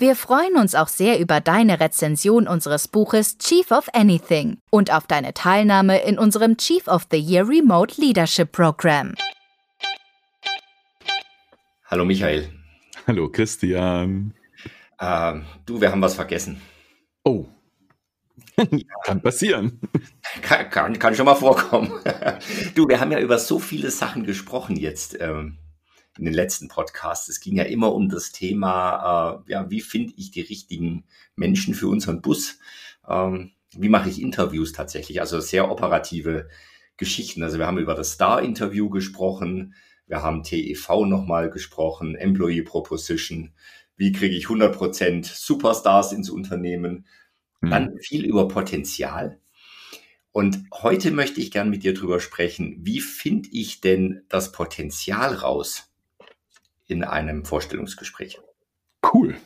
Wir freuen uns auch sehr über deine Rezension unseres Buches Chief of Anything und auf deine Teilnahme in unserem Chief of the Year Remote Leadership Program. Hallo Michael. Hallo Christian. Ähm, du, wir haben was vergessen. Oh. kann passieren. Kann, kann, kann, schon mal vorkommen. du, wir haben ja über so viele Sachen gesprochen jetzt. Ähm, in den letzten Podcasts. Es ging ja immer um das Thema, äh, ja, wie finde ich die richtigen Menschen für unseren Bus? Ähm, wie mache ich Interviews tatsächlich? Also sehr operative Geschichten. Also wir haben über das Star-Interview gesprochen, wir haben TEV nochmal gesprochen, Employee Proposition, wie kriege ich 100% Superstars ins Unternehmen, mhm. dann viel über Potenzial. Und heute möchte ich gern mit dir drüber sprechen, wie finde ich denn das Potenzial raus? In einem Vorstellungsgespräch. Cool.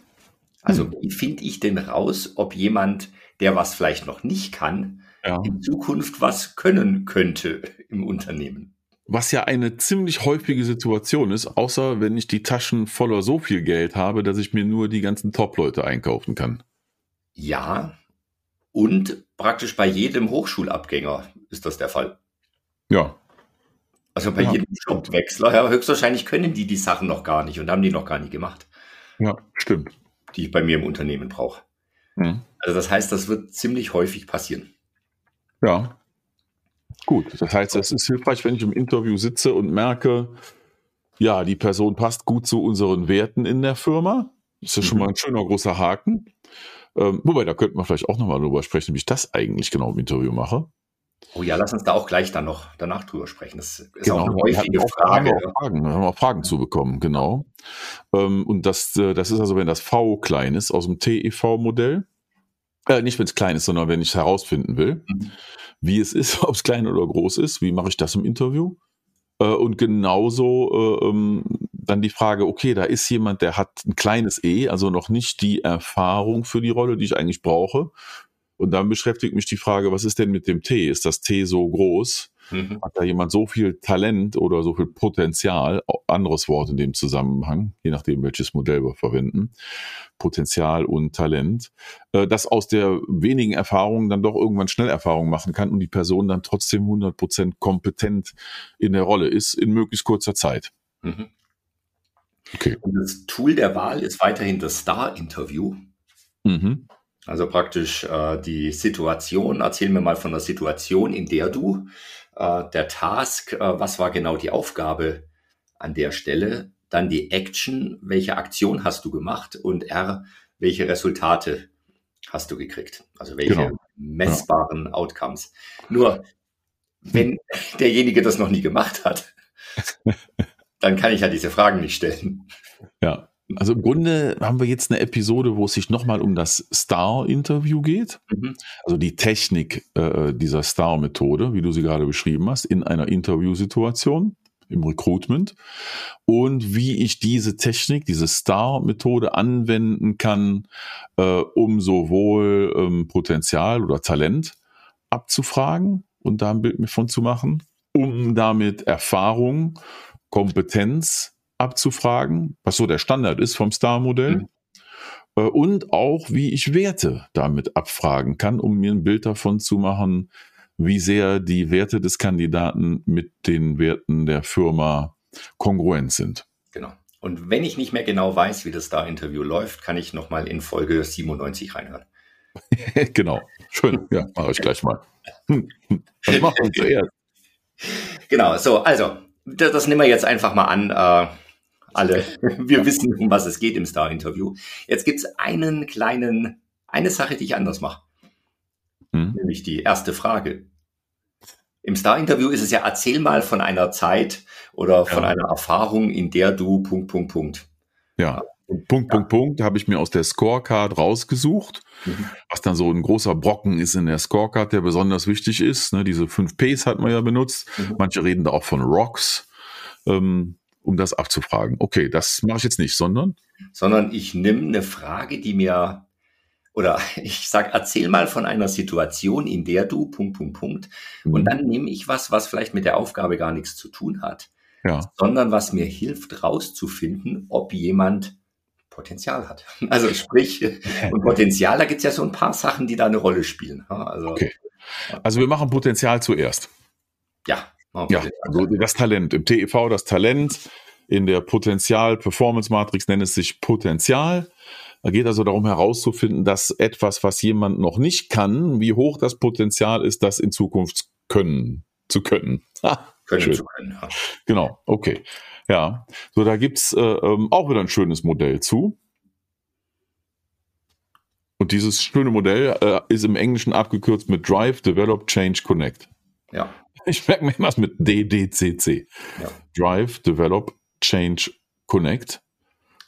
Also hm. wie finde ich denn raus, ob jemand, der was vielleicht noch nicht kann, ja. in Zukunft was können könnte im Unternehmen? Was ja eine ziemlich häufige Situation ist, außer wenn ich die Taschen voller so viel Geld habe, dass ich mir nur die ganzen Top-Leute einkaufen kann. Ja, und praktisch bei jedem Hochschulabgänger ist das der Fall. Ja, also bei ja, jedem Jobwechsler, ja, höchstwahrscheinlich können die die Sachen noch gar nicht und haben die noch gar nicht gemacht. Ja, stimmt. Die ich bei mir im Unternehmen brauche. Mhm. Also das heißt, das wird ziemlich häufig passieren. Ja. Gut, das heißt, es ist hilfreich, wenn ich im Interview sitze und merke, ja, die Person passt gut zu unseren Werten in der Firma. Das ist schon mal ein schöner großer Haken. Ähm, wobei, da könnten wir vielleicht auch nochmal drüber sprechen, wie ich das eigentlich genau im Interview mache. Oh ja, lass uns da auch gleich dann noch danach drüber sprechen. Das ist genau, auch eine häufige Frage. Haben auch Fragen, haben auch Fragen zu bekommen, genau. Ähm, und das, äh, das ist also, wenn das V klein ist aus dem TEV-Modell. Äh, nicht, wenn es klein ist, sondern wenn ich herausfinden will, mhm. wie es ist, ob es klein oder groß ist. Wie mache ich das im Interview? Äh, und genauso äh, ähm, dann die Frage, okay, da ist jemand, der hat ein kleines E, also noch nicht die Erfahrung für die Rolle, die ich eigentlich brauche. Und dann beschäftigt mich die Frage, was ist denn mit dem T? Ist das T so groß? Mhm. Hat da jemand so viel Talent oder so viel Potenzial? Anderes Wort in dem Zusammenhang, je nachdem, welches Modell wir verwenden. Potenzial und Talent, äh, das aus der wenigen Erfahrung dann doch irgendwann schnell Erfahrung machen kann und die Person dann trotzdem 100% kompetent in der Rolle ist, in möglichst kurzer Zeit. Mhm. Okay. Und das Tool der Wahl ist weiterhin das Star-Interview. Mhm. Also praktisch äh, die Situation, erzähl mir mal von der Situation, in der du, äh, der Task, äh, was war genau die Aufgabe an der Stelle, dann die Action, welche Aktion hast du gemacht und R, welche Resultate hast du gekriegt? Also welche genau. messbaren ja. Outcomes. Nur, wenn derjenige das noch nie gemacht hat, dann kann ich ja diese Fragen nicht stellen. Ja, also im Grunde haben wir jetzt eine Episode, wo es sich nochmal um das Star-Interview geht. Mhm. Also die Technik äh, dieser Star-Methode, wie du sie gerade beschrieben hast, in einer Interviewsituation im Recruitment und wie ich diese Technik, diese Star-Methode anwenden kann, äh, um sowohl ähm, Potenzial oder Talent abzufragen und da ein Bild von zu machen, um damit Erfahrung, Kompetenz abzufragen, was so der Standard ist vom Star-Modell. Mhm. Äh, und auch, wie ich Werte damit abfragen kann, um mir ein Bild davon zu machen, wie sehr die Werte des Kandidaten mit den Werten der Firma kongruent sind. Genau. Und wenn ich nicht mehr genau weiß, wie das Star-Interview läuft, kann ich nochmal in Folge 97 reinhören. genau. Schön. Ja, mache ich gleich mal. Was machen wir zuerst? Genau, so, also, das, das nehmen wir jetzt einfach mal an. Äh, alle. Wir wissen, um was es geht im Star-Interview. Jetzt gibt es einen kleinen, eine Sache, die ich anders mache. Hm. Nämlich die erste Frage. Im Star-Interview ist es ja, erzähl mal von einer Zeit oder von ja. einer Erfahrung, in der du Punkt, Punkt, Punkt. Ja. Punkt, ja. Punkt, Punkt, habe ich mir aus der Scorecard rausgesucht, mhm. was dann so ein großer Brocken ist in der Scorecard, der besonders wichtig ist. Ne, diese fünf Ps hat man ja benutzt. Mhm. Manche reden da auch von Rocks, ähm, um das abzufragen. Okay, das mache ich jetzt nicht, sondern? Sondern ich nehme eine Frage, die mir oder ich sag, erzähl mal von einer Situation, in der du Punkt, Punkt, Punkt. Mhm. Und dann nehme ich was, was vielleicht mit der Aufgabe gar nichts zu tun hat, ja. sondern was mir hilft, rauszufinden, ob jemand Potenzial hat. Also sprich, und Potenzial, da gibt's ja so ein paar Sachen, die da eine Rolle spielen. Also, okay. Also wir machen Potenzial zuerst. Ja. Ja, also das Talent. Im TEV das Talent. In der Potenzial-Performance-Matrix nennt es sich Potenzial. Da geht also darum herauszufinden, dass etwas, was jemand noch nicht kann, wie hoch das Potenzial ist, das in Zukunft können zu können. Ha, können schön. zu können. Ja. Genau, okay. Ja, so da gibt's äh, ähm, auch wieder ein schönes Modell zu. Und dieses schöne Modell äh, ist im Englischen abgekürzt mit Drive, Develop, Change, Connect. Ja. Ich merke mir immer mit DDCC. Ja. Drive, Develop, Change, Connect.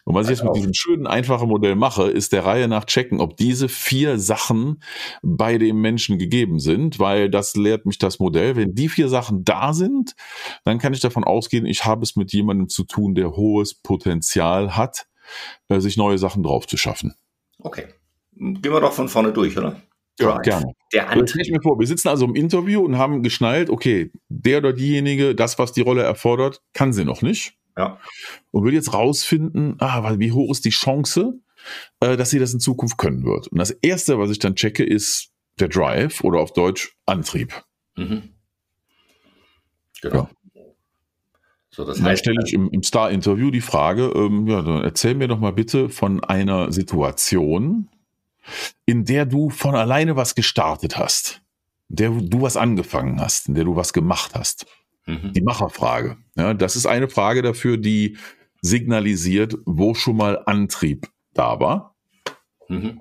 Und was ich jetzt mit diesem schönen, einfachen Modell mache, ist der Reihe nach checken, ob diese vier Sachen bei dem Menschen gegeben sind, weil das lehrt mich das Modell. Wenn die vier Sachen da sind, dann kann ich davon ausgehen, ich habe es mit jemandem zu tun, der hohes Potenzial hat, äh, sich neue Sachen drauf zu schaffen. Okay. Gehen wir doch von vorne durch, oder? Ja, gerne. Der Antrieb. mir vor, wir sitzen also im Interview und haben geschnallt, okay, der oder diejenige, das, was die Rolle erfordert, kann sie noch nicht. Ja. Und will jetzt rausfinden, ah, wie hoch ist die Chance, äh, dass sie das in Zukunft können wird. Und das erste, was ich dann checke, ist der Drive oder auf Deutsch Antrieb. Mhm. Genau. Ja. So, das heißt, dann stelle ich im, im Star-Interview die Frage, ähm, ja, dann erzähl mir doch mal bitte von einer Situation, in der du von alleine was gestartet hast, in der du was angefangen hast, in der du was gemacht hast. Mhm. Die Macherfrage. Ja, das ist eine Frage dafür, die signalisiert, wo schon mal Antrieb da war. Mhm.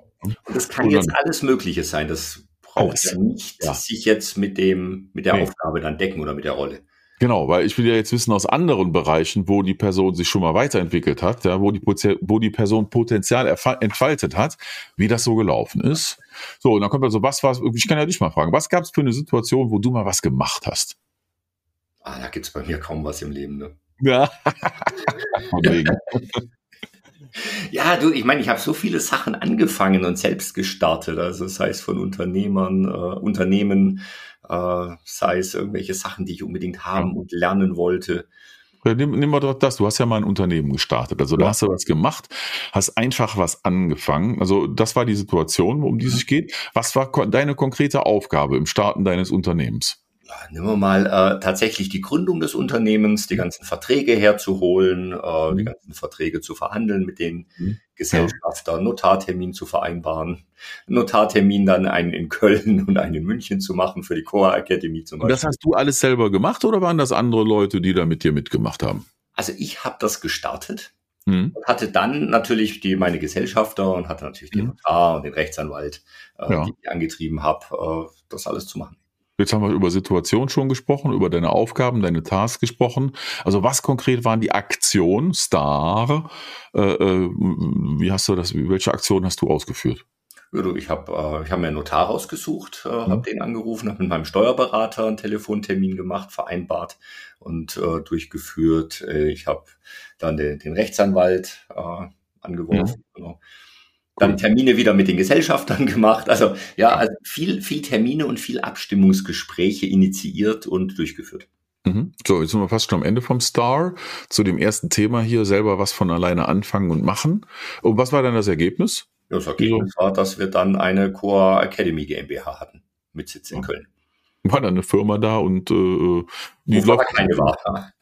Das kann jetzt alles Mögliche sein. Das braucht alles. ja nicht ja. sich jetzt mit dem, mit der nee. Aufgabe dann decken oder mit der Rolle. Genau, weil ich will ja jetzt wissen aus anderen Bereichen, wo die Person sich schon mal weiterentwickelt hat, ja, wo die, wo die Person Potenzial entfaltet hat, wie das so gelaufen ist. So, und dann kommt also, was war, ich kann ja dich mal fragen, was gab es für eine Situation, wo du mal was gemacht hast? Ah, da gibt es bei mir kaum was im Leben, ne? Ja. ja, du, ich meine, ich habe so viele Sachen angefangen und selbst gestartet. Also sei es von Unternehmern, äh, Unternehmen, äh, sei es irgendwelche Sachen, die ich unbedingt haben ja. und lernen wollte. Nimm mal doch das, du hast ja mal ein Unternehmen gestartet. Also da hast du was gemacht, hast einfach was angefangen. Also das war die Situation, um die es sich geht. Was war deine konkrete Aufgabe im Starten deines Unternehmens? Nehmen wir mal äh, tatsächlich die Gründung des Unternehmens, die ganzen Verträge herzuholen, äh, mhm. die ganzen Verträge zu verhandeln mit den mhm. Gesellschaftern, Notartermin zu vereinbaren, Notartermin dann einen in Köln und einen in München zu machen für die Coa Academy zum Beispiel. Und das hast du alles selber gemacht oder waren das andere Leute, die da mit dir mitgemacht haben? Also ich habe das gestartet. Mhm. Und hatte dann natürlich die meine Gesellschafter und hatte natürlich den mhm. Notar und den Rechtsanwalt, äh, ja. die ich angetrieben habe, äh, das alles zu machen. Jetzt haben wir über Situation schon gesprochen, über deine Aufgaben, deine Tasks gesprochen. Also was konkret waren die Aktionen, Star? Äh, äh, wie hast du das, welche Aktion hast du ausgeführt? Ich habe äh, ich hab mir einen Notar rausgesucht, äh, mhm. habe den angerufen, habe mit meinem Steuerberater einen Telefontermin gemacht, vereinbart und äh, durchgeführt. Äh, ich habe dann den, den Rechtsanwalt äh, angeworfen. Mhm. Genau dann Termine wieder mit den Gesellschaftern gemacht. Also ja, also viel, viel Termine und viel Abstimmungsgespräche initiiert und durchgeführt. Mhm. So, jetzt sind wir fast schon am Ende vom Star. Zu dem ersten Thema hier selber was von alleine anfangen und machen. Und was war dann das Ergebnis? Das Ergebnis war, dass wir dann eine Core Academy GmbH hatten mit Sitz in Köln. War dann eine Firma da und äh, die läuft keine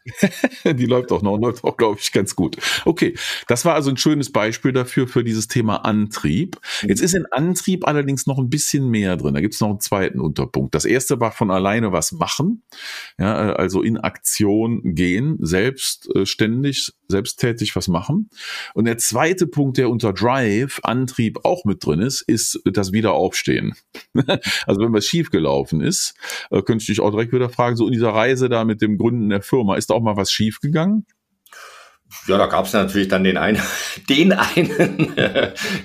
die läuft auch noch, läuft auch, glaube ich, ganz gut. Okay, das war also ein schönes Beispiel dafür, für dieses Thema Antrieb. Mhm. Jetzt ist in Antrieb allerdings noch ein bisschen mehr drin. Da gibt es noch einen zweiten Unterpunkt. Das erste war von alleine was machen, ja, äh, also in Aktion gehen, selbstständig, äh, selbsttätig was machen. Und der zweite Punkt, der unter Drive, Antrieb auch mit drin ist, ist das Wiederaufstehen. also wenn was schiefgelaufen ist, äh, könnte ich dich auch direkt wieder fragen, so in dieser Reise da mit dem Gründen der Firma, ist da auch mal was schiefgegangen? Ja, da gab es natürlich dann den einen, den einen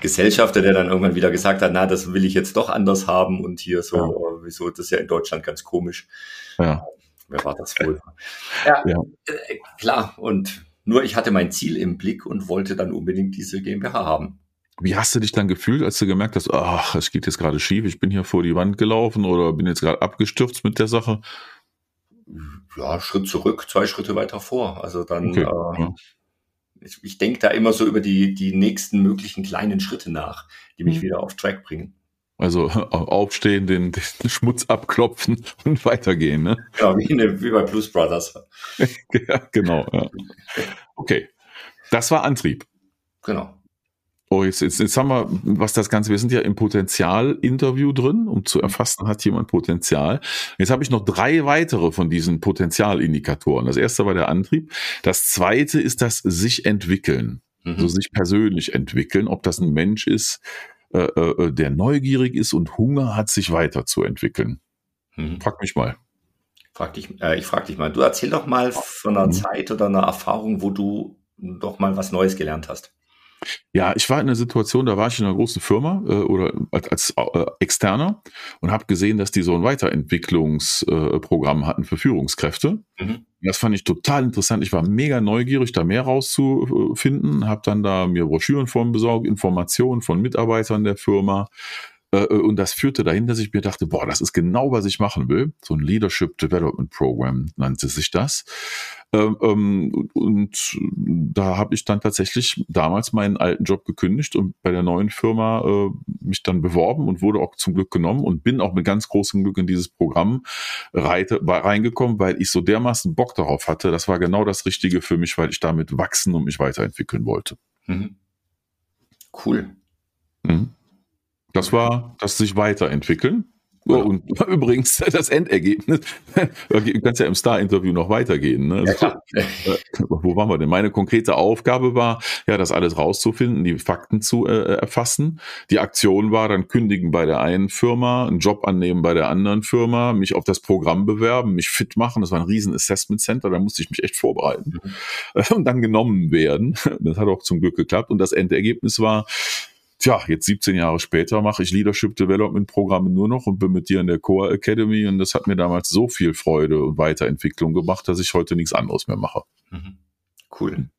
Gesellschafter, der dann irgendwann wieder gesagt hat, na, das will ich jetzt doch anders haben und hier so, ja. wieso, das ist ja in Deutschland ganz komisch. Ja. Wer war das wohl? Ja, ja. Äh, klar. Und nur ich hatte mein Ziel im Blick und wollte dann unbedingt diese GmbH haben. Wie hast du dich dann gefühlt, als du gemerkt hast, ach, es geht jetzt gerade schief, ich bin hier vor die Wand gelaufen oder bin jetzt gerade abgestürzt mit der Sache? Ja, Schritt zurück, zwei Schritte weiter vor. Also dann, okay, äh, ja. ich, ich denke da immer so über die, die nächsten möglichen kleinen Schritte nach, die mich mhm. wieder auf Track bringen. Also aufstehen, den, den, Schmutz abklopfen und weitergehen. Ne? Ja, wie, eine, wie bei Blues Brothers. ja, genau. Ja. Okay, das war Antrieb. Genau. Oh, jetzt, jetzt, jetzt haben wir, was das Ganze, wir sind ja im Potenzial-Interview drin, um zu erfassen, hat jemand Potenzial. Jetzt habe ich noch drei weitere von diesen Potenzialindikatoren. Das erste war der Antrieb. Das zweite ist das sich entwickeln. Mhm. Also sich persönlich entwickeln, ob das ein Mensch ist, äh, äh, der neugierig ist und Hunger hat, sich weiterzuentwickeln. Mhm. Frag mich mal. Frag dich, äh, ich frage dich mal, du erzähl doch mal von einer mhm. Zeit oder einer Erfahrung, wo du doch mal was Neues gelernt hast. Ja, ich war in einer Situation, da war ich in einer großen Firma äh, oder als, als äh, Externer und habe gesehen, dass die so ein Weiterentwicklungsprogramm äh, hatten für Führungskräfte. Mhm. Das fand ich total interessant. Ich war mega neugierig, da mehr rauszufinden, habe dann da mir Broschüren von besorgt, Informationen von Mitarbeitern der Firma. Äh, äh, und das führte dahin, dass ich mir dachte, boah, das ist genau, was ich machen will. So ein Leadership Development Program nannte sich das. Ähm, ähm, und da habe ich dann tatsächlich damals meinen alten Job gekündigt und bei der neuen Firma äh, mich dann beworben und wurde auch zum Glück genommen und bin auch mit ganz großem Glück in dieses Programm reingekommen, weil ich so dermaßen Bock darauf hatte. Das war genau das Richtige für mich, weil ich damit wachsen und mich weiterentwickeln wollte. Mhm. Cool. Mhm. Das war das sich weiterentwickeln. Oh, und übrigens das Endergebnis, du kannst ja im Star-Interview noch weitergehen. Ne? Also, ja, äh, wo waren wir denn? Meine konkrete Aufgabe war, ja, das alles rauszufinden, die Fakten zu äh, erfassen. Die Aktion war dann kündigen bei der einen Firma, einen Job annehmen bei der anderen Firma, mich auf das Programm bewerben, mich fit machen. Das war ein riesen Assessment Center, da musste ich mich echt vorbereiten mhm. und dann genommen werden. Das hat auch zum Glück geklappt. Und das Endergebnis war, tja, jetzt 17 Jahre später mache ich Leadership Development Programme nur noch und bin mit dir in der Core Academy und das hat mir damals so viel Freude und Weiterentwicklung gemacht, dass ich heute nichts anderes mehr mache. Mhm. Cool.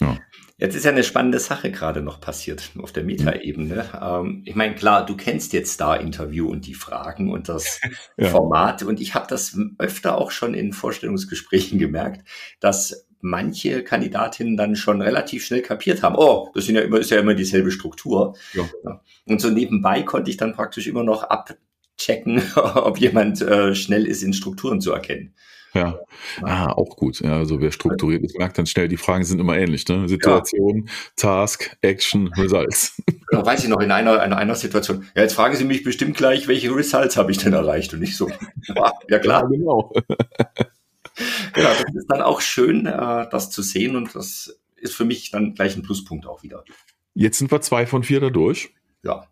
Ja. Jetzt ist ja eine spannende Sache gerade noch passiert auf der Metaebene. Ähm, ich meine, klar, du kennst jetzt Star-Interview und die Fragen und das ja. Format und ich habe das öfter auch schon in Vorstellungsgesprächen gemerkt, dass manche Kandidatinnen dann schon relativ schnell kapiert haben, oh, das sind ja immer, ist ja immer dieselbe Struktur. Ja. Und so nebenbei konnte ich dann praktisch immer noch abchecken, ob jemand äh, schnell ist, in Strukturen zu erkennen. Ja, ah, auch gut. Ja, also wer strukturiert ist, merkt dann schnell, die Fragen sind immer ähnlich. Ne? Situation, ja. Task, Action, Results. Genau, weiß ich noch, in einer, in einer Situation, ja, jetzt fragen Sie mich bestimmt gleich, welche Results habe ich denn erreicht? Und ich so, ja klar. Ja, genau genau, das ist dann auch schön, äh, das zu sehen und das ist für mich dann gleich ein Pluspunkt auch wieder. Jetzt sind wir zwei von vier da durch. Ja.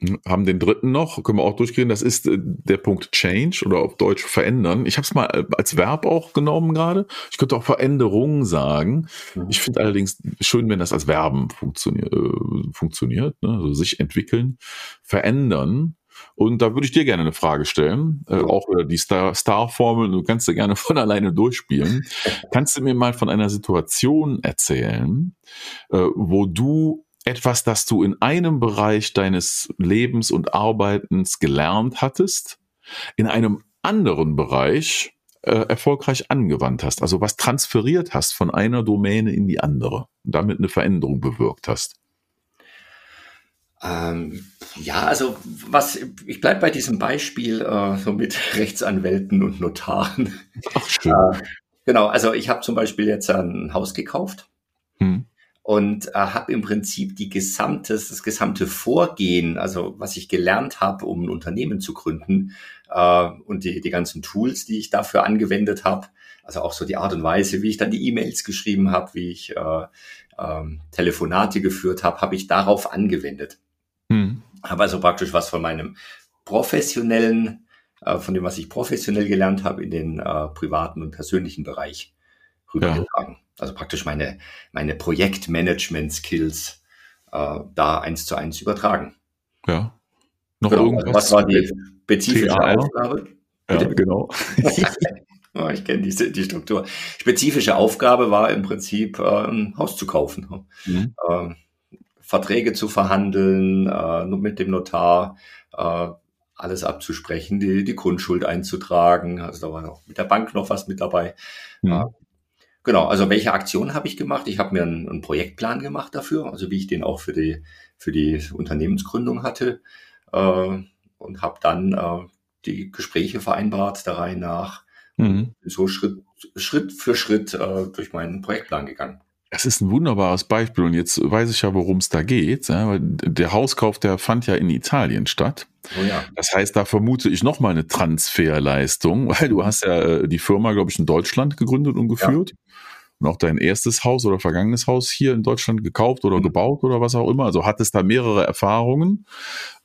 Hm, haben den dritten noch, können wir auch durchgehen. Das ist äh, der Punkt Change oder auf Deutsch verändern. Ich habe es mal äh, als Verb auch genommen gerade. Ich könnte auch Veränderung sagen. Mhm. Ich finde allerdings schön, wenn das als Verben funktioniert. Äh, funktioniert ne? Also sich entwickeln, verändern und da würde ich dir gerne eine Frage stellen, äh, auch über die Star-Formel, du kannst du gerne von alleine durchspielen. kannst du mir mal von einer Situation erzählen, äh, wo du etwas, das du in einem Bereich deines Lebens und Arbeitens gelernt hattest, in einem anderen Bereich äh, erfolgreich angewandt hast, also was transferiert hast von einer Domäne in die andere und damit eine Veränderung bewirkt hast? Ähm, ja, also was ich bleibe bei diesem Beispiel äh, so mit Rechtsanwälten und Notaren. Ach, schön. Äh, genau, also ich habe zum Beispiel jetzt ein Haus gekauft hm. und äh, habe im Prinzip die gesamte, das gesamte Vorgehen, also was ich gelernt habe, um ein Unternehmen zu gründen äh, und die, die ganzen Tools, die ich dafür angewendet habe, also auch so die Art und Weise, wie ich dann die E-Mails geschrieben habe, wie ich äh, ähm, Telefonate geführt habe, habe ich darauf angewendet. Habe also praktisch was von meinem professionellen, äh, von dem, was ich professionell gelernt habe, in den äh, privaten und persönlichen Bereich rübergetragen. Ja. Also praktisch meine, meine Projektmanagement-Skills äh, da eins zu eins übertragen. Ja. Noch genau. irgendwas? Was war die spezifische TAR? Aufgabe? Ja, genau. oh, ich kenne diese die Struktur. Spezifische Aufgabe war im Prinzip, äh, ein Haus zu kaufen. Mhm. Äh, Verträge zu verhandeln, äh, mit dem Notar, äh, alles abzusprechen, die, die Grundschuld einzutragen. Also da war noch mit der Bank noch was mit dabei. Mhm. Äh, genau, also welche Aktion habe ich gemacht? Ich habe mir einen, einen, Projektplan gemacht dafür, also wie ich den auch für die, für die Unternehmensgründung hatte. Äh, und habe dann äh, die Gespräche vereinbart, der Reihe nach. Mhm. So Schritt, Schritt für Schritt äh, durch meinen Projektplan gegangen. Das ist ein wunderbares Beispiel und jetzt weiß ich ja, worum es da geht. Ja, der Hauskauf, der fand ja in Italien statt. Oh ja. Das heißt, da vermute ich nochmal eine Transferleistung, weil du hast ja äh, die Firma, glaube ich, in Deutschland gegründet und geführt. Ja. Und auch dein erstes Haus oder vergangenes Haus hier in Deutschland gekauft oder mhm. gebaut oder was auch immer. Also hattest da mehrere Erfahrungen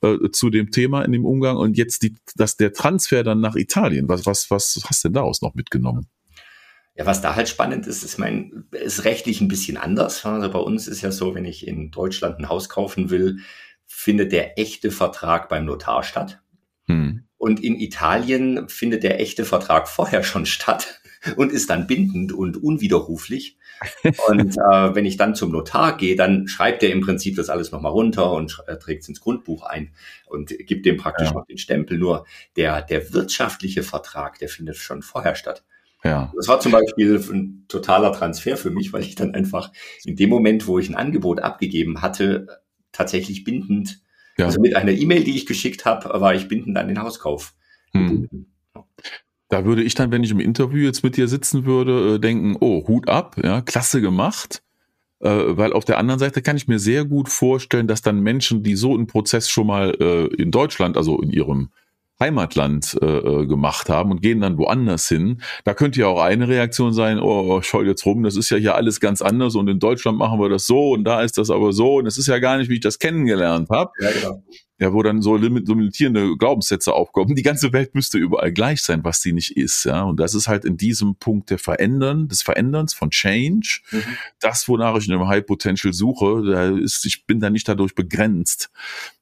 äh, zu dem Thema in dem Umgang und jetzt die, dass der Transfer dann nach Italien. Was, was, was hast du denn daraus noch mitgenommen? Ja, was da halt spannend ist, ist mein, ist rechtlich ein bisschen anders. Also bei uns ist ja so, wenn ich in Deutschland ein Haus kaufen will, findet der echte Vertrag beim Notar statt. Hm. Und in Italien findet der echte Vertrag vorher schon statt und ist dann bindend und unwiderruflich. Und äh, wenn ich dann zum Notar gehe, dann schreibt er im Prinzip das alles nochmal runter und äh, trägt es ins Grundbuch ein und gibt dem praktisch ja. noch den Stempel. Nur der, der wirtschaftliche Vertrag, der findet schon vorher statt. Ja. Das war zum Beispiel ein totaler Transfer für mich, weil ich dann einfach in dem Moment, wo ich ein Angebot abgegeben hatte, tatsächlich bindend, ja. also mit einer E-Mail, die ich geschickt habe, war ich bindend an den Hauskauf. Hm. Da würde ich dann, wenn ich im Interview jetzt mit dir sitzen würde, äh, denken, oh, Hut ab, ja, klasse gemacht. Äh, weil auf der anderen Seite kann ich mir sehr gut vorstellen, dass dann Menschen, die so einen Prozess schon mal äh, in Deutschland, also in ihrem Heimatland äh, äh, gemacht haben und gehen dann woanders hin. Da könnte ja auch eine Reaktion sein, oh, schau jetzt rum, das ist ja hier alles ganz anders und in Deutschland machen wir das so und da ist das aber so und es ist ja gar nicht, wie ich das kennengelernt habe. Ja, genau ja, wo dann so limitierende Glaubenssätze aufkommen. Die ganze Welt müsste überall gleich sein, was sie nicht ist. Ja, und das ist halt in diesem Punkt der Verändern, des Veränderns von Change, mhm. das, wonach ich in einem High Potential suche. Da ist, ich bin da nicht dadurch begrenzt,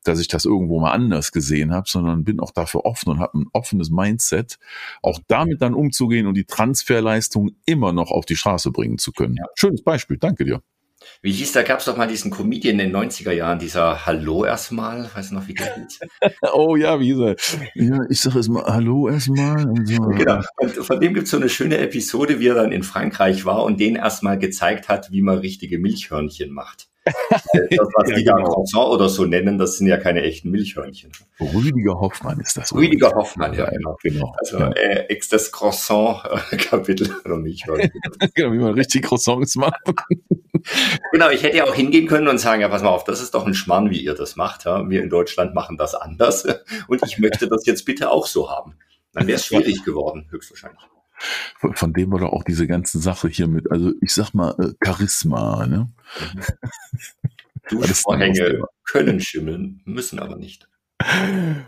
dass ich das irgendwo mal anders gesehen habe, sondern bin auch dafür offen und habe ein offenes Mindset, auch damit dann umzugehen und die Transferleistung immer noch auf die Straße bringen zu können. Ja. Schönes Beispiel, danke dir. Wie hieß, da gab es doch mal diesen Comedian in den 90er Jahren, dieser Hallo erstmal, weißt du noch, wie der hieß? oh ja, wie ist er? Ja, ich sag erstmal Hallo erstmal. So. Genau, und von dem gibt es so eine schöne Episode, wie er dann in Frankreich war und denen erstmal gezeigt hat, wie man richtige Milchhörnchen macht. Das, was die da genau. Croissant oder so nennen, das sind ja keine echten Milchhörnchen. Rüdiger Hoffmann ist das. Rüdiger Hoffmann, ja, genau. genau. Also ja. Äh, ex das Croissant-Kapitel oder Milchhörnchen. genau, wie man richtig Croissants macht. genau, ich hätte ja auch hingehen können und sagen, ja, pass mal auf, das ist doch ein Schmarrn, wie ihr das macht. Ja? Wir in Deutschland machen das anders und ich möchte das jetzt bitte auch so haben. Dann wäre es schwierig geworden, höchstwahrscheinlich. Von dem war doch auch diese ganze Sache hier mit, also ich sag mal, äh, Charisma, ne? Duschvorhänge können schimmeln, müssen aber nicht.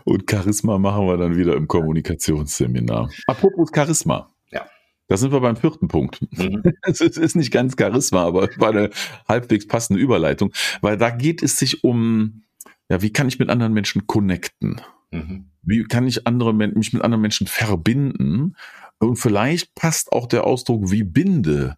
Und Charisma machen wir dann wieder im Kommunikationsseminar. Apropos Charisma. Ja. Da sind wir beim vierten Punkt. Mhm. Es ist nicht ganz Charisma, aber war eine halbwegs passende Überleitung, weil da geht es sich um, ja, wie kann ich mit anderen Menschen connecten? Mhm. Wie kann ich andere, mich mit anderen Menschen verbinden? Und vielleicht passt auch der Ausdruck, wie binde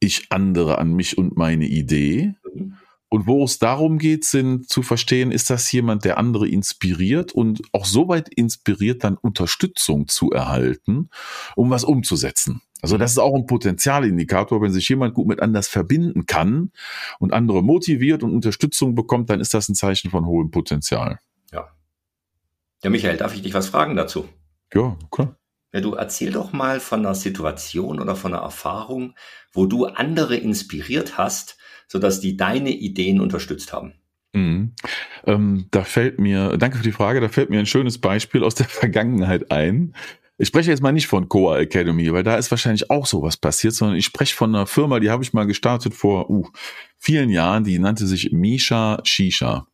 ich andere an mich und meine Idee. Mhm. Und wo es darum geht, sind zu verstehen, ist das jemand, der andere inspiriert und auch so weit inspiriert, dann Unterstützung zu erhalten, um was umzusetzen. Also das ist auch ein Potenzialindikator, wenn sich jemand gut mit anders verbinden kann und andere motiviert und Unterstützung bekommt, dann ist das ein Zeichen von hohem Potenzial. Ja. Ja, Michael, darf ich dich was fragen dazu? Ja, klar. Ja, du erzähl doch mal von einer Situation oder von einer Erfahrung, wo du andere inspiriert hast, sodass die deine Ideen unterstützt haben. Mhm. Ähm, da fällt mir, danke für die Frage, da fällt mir ein schönes Beispiel aus der Vergangenheit ein. Ich spreche jetzt mal nicht von Coa Academy, weil da ist wahrscheinlich auch sowas passiert, sondern ich spreche von einer Firma, die habe ich mal gestartet vor uh, vielen Jahren, die nannte sich Misha Shisha.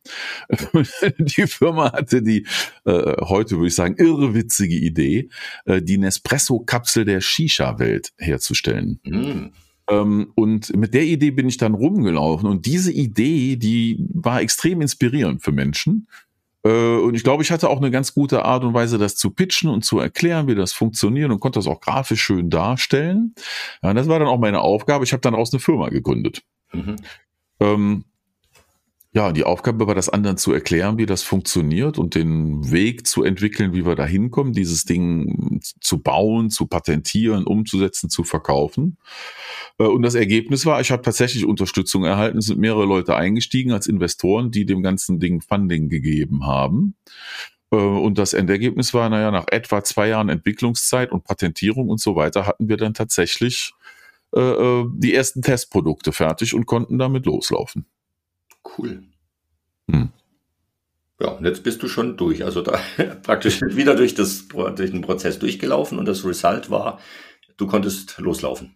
die Firma hatte die, äh, heute würde ich sagen, irrewitzige Idee, äh, die Nespresso-Kapsel der Shisha-Welt herzustellen. Mm. Und mit der Idee bin ich dann rumgelaufen. Und diese Idee, die war extrem inspirierend für Menschen. Äh, und ich glaube, ich hatte auch eine ganz gute Art und Weise, das zu pitchen und zu erklären, wie das funktioniert und konnte das auch grafisch schön darstellen. Ja, das war dann auch meine Aufgabe. Ich habe dann daraus eine Firma gegründet. Mhm. Ähm, ja, die Aufgabe war das anderen zu erklären, wie das funktioniert und den Weg zu entwickeln, wie wir da hinkommen, dieses Ding zu bauen, zu patentieren, umzusetzen, zu verkaufen. Äh, und das Ergebnis war, ich habe tatsächlich Unterstützung erhalten. Es sind mehrere Leute eingestiegen als Investoren, die dem ganzen Ding Funding gegeben haben. Äh, und das Endergebnis war, naja, nach etwa zwei Jahren Entwicklungszeit und Patentierung und so weiter hatten wir dann tatsächlich äh, die ersten Testprodukte fertig und konnten damit loslaufen. Cool. Hm. Ja, und jetzt bist du schon durch. Also da praktisch wieder durch, das, durch den Prozess durchgelaufen und das Result war, du konntest loslaufen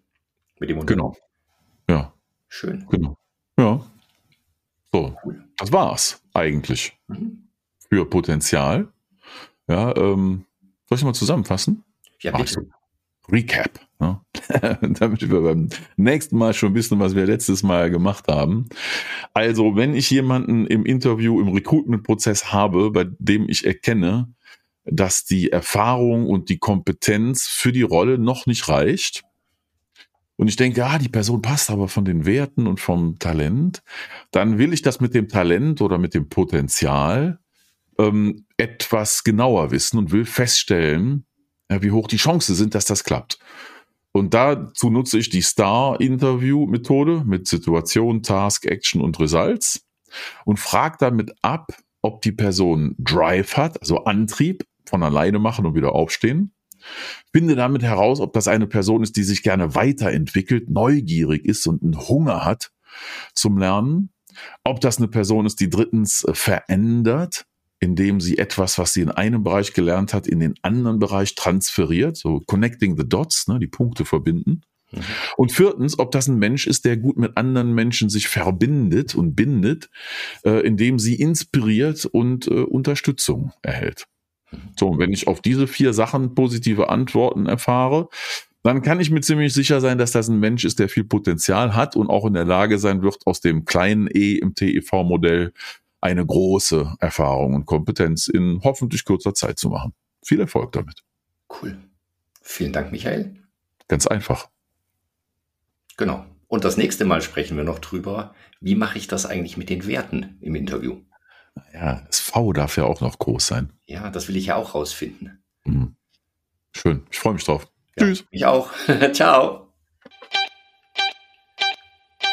mit dem Unternehmen. Genau. Ja. Schön. Genau. Ja. So, cool. das war's eigentlich mhm. für Potenzial. Ja, ähm, soll ich mal zusammenfassen? Ja, bitte. Recap. Ne? Damit wir beim nächsten Mal schon wissen, was wir letztes Mal gemacht haben. Also, wenn ich jemanden im Interview, im Recruitment-Prozess habe, bei dem ich erkenne, dass die Erfahrung und die Kompetenz für die Rolle noch nicht reicht, und ich denke, ah, die Person passt aber von den Werten und vom Talent, dann will ich das mit dem Talent oder mit dem Potenzial ähm, etwas genauer wissen und will feststellen, wie hoch die Chancen sind, dass das klappt. Und dazu nutze ich die Star-Interview-Methode mit Situation, Task, Action und Results und frage damit ab, ob die Person Drive hat, also Antrieb, von alleine machen und wieder aufstehen. Finde damit heraus, ob das eine Person ist, die sich gerne weiterentwickelt, neugierig ist und einen Hunger hat zum Lernen. Ob das eine Person ist, die drittens verändert, indem sie etwas, was sie in einem Bereich gelernt hat, in den anderen Bereich transferiert, so connecting the dots, ne, die Punkte verbinden. Mhm. Und viertens, ob das ein Mensch ist, der gut mit anderen Menschen sich verbindet und bindet, äh, indem sie inspiriert und äh, Unterstützung erhält. Mhm. So, wenn ich auf diese vier Sachen positive Antworten erfahre, dann kann ich mir ziemlich sicher sein, dass das ein Mensch ist, der viel Potenzial hat und auch in der Lage sein wird, aus dem kleinen E im TEV-Modell eine große Erfahrung und Kompetenz in hoffentlich kurzer Zeit zu machen. Viel Erfolg damit. Cool. Vielen Dank, Michael. Ganz einfach. Genau. Und das nächste Mal sprechen wir noch drüber, wie mache ich das eigentlich mit den Werten im Interview? Ja, das V darf ja auch noch groß sein. Ja, das will ich ja auch rausfinden. Mhm. Schön. Ich freue mich drauf. Ja, Tschüss. Ich auch. Ciao.